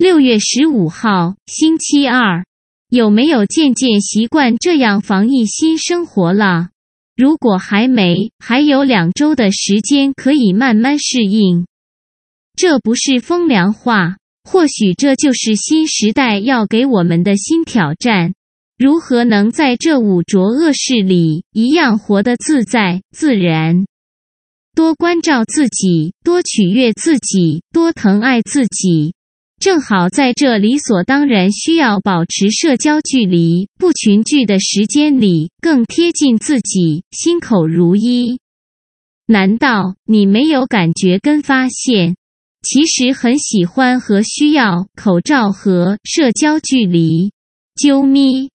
六月十五号，星期二，有没有渐渐习惯这样防疫新生活了？如果还没，还有两周的时间可以慢慢适应。这不是风凉话，或许这就是新时代要给我们的新挑战。如何能在这五浊恶世里，一样活得自在自然？多关照自己，多取悦自己，多疼爱自己。正好在这理所当然需要保持社交距离、不群聚的时间里，更贴近自己，心口如一。难道你没有感觉跟发现，其实很喜欢和需要口罩和社交距离？啾咪。